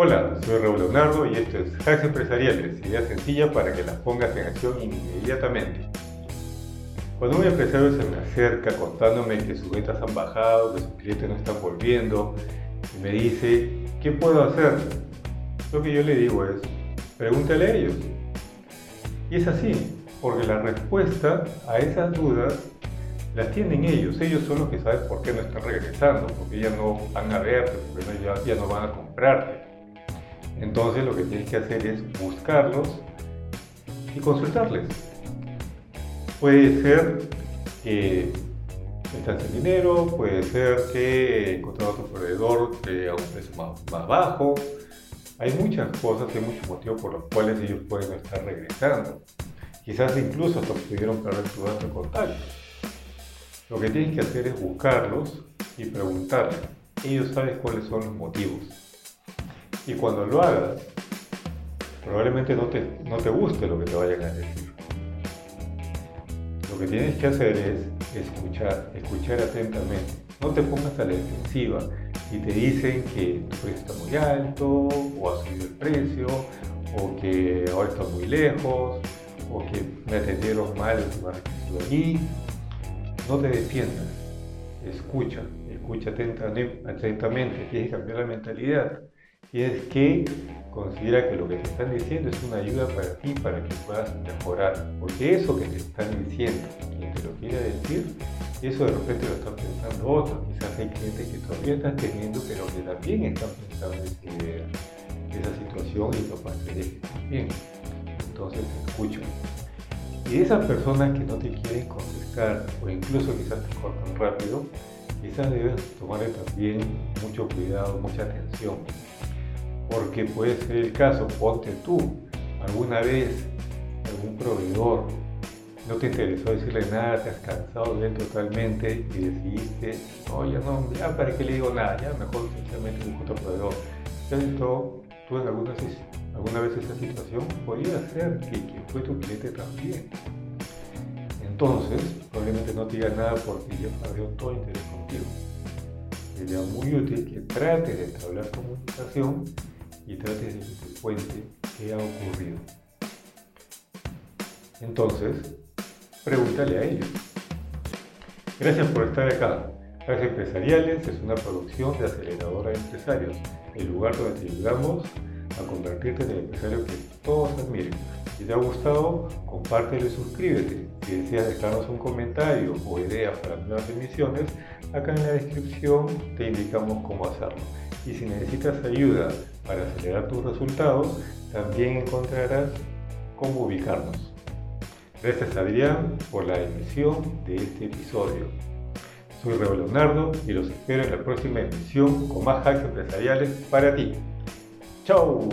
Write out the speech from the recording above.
Hola, soy Raúl Leonardo y esto es Hacks Empresariales, idea sencilla para que las pongas en acción inmediatamente. Cuando un empresario se me acerca contándome que sus ventas han bajado, que sus clientes no están volviendo, y me dice, ¿qué puedo hacer? Lo que yo le digo es, pregúntale a ellos. Y es así, porque la respuesta a esas dudas las tienen ellos. Ellos son los que saben por qué no están regresando, porque ya no van a verte, porque ya, ya no van a comprarte. Entonces lo que tienes que hacer es buscarlos y consultarles. Puede ser que están sin dinero, puede ser que encontraron otro proveedor a un precio más, bajo. Hay muchas cosas, hay muchos motivos por los cuales ellos pueden estar regresando. Quizás incluso hasta pudieron perder su dato de contacto. Lo que tienes que hacer es buscarlos y preguntarles. Ellos saben cuáles son los motivos. Y cuando lo hagas, probablemente no te, no te guste lo que te vayan a decir. Lo que tienes que hacer es escuchar, escuchar atentamente. No te pongas a la defensiva y te dicen que tu precio está muy alto, o ha subido el precio, o que ahora está muy lejos, o que me atendieron mal lugar que allí no te defiendas, escucha, escucha atentamente, tienes que cambiar la mentalidad. Tienes que considera que lo que te están diciendo es una ayuda para ti, para que puedas mejorar. Porque eso que te están diciendo, quien te lo quiere decir, eso de repente lo están pensando otros. Quizás hay clientes que todavía están teniendo, pero que también están pensando en esa situación y capaz que también. Entonces, escucha. Y esas personas que no te quieren contestar o incluso quizás te cortan rápido, quizás debes tomar también mucho cuidado, mucha atención. Porque puede ser el caso, ponte tú, alguna vez algún proveedor no te interesó decirle nada, te has cansado de él totalmente y decidiste, no, ya no, ya para qué le digo nada, ya mejor simplemente busco otro proveedor. Entró tú en alguna alguna vez esa situación, podría ser que quien fue tu cliente también. Entonces, probablemente no te diga nada porque ya perdió todo interés contigo. Sería muy útil que trates de entablar comunicación y trates de que te cuente qué ha ocurrido. Entonces, pregúntale a ellos. Gracias por estar acá. Las Empresariales es una producción de Aceleradora de Empresarios, el lugar donde te ayudamos a convertirte en el empresario que todos admiren. Si te ha gustado, compártelo y suscríbete. Si deseas dejarnos un comentario o ideas para nuevas emisiones, acá en la descripción te indicamos cómo hacerlo. Y si necesitas ayuda para acelerar tus resultados, también encontrarás cómo ubicarnos. Gracias Adrián por la emisión de este episodio. Soy Raúl Leonardo y los espero en la próxima emisión con más hacks empresariales para ti. Tchau!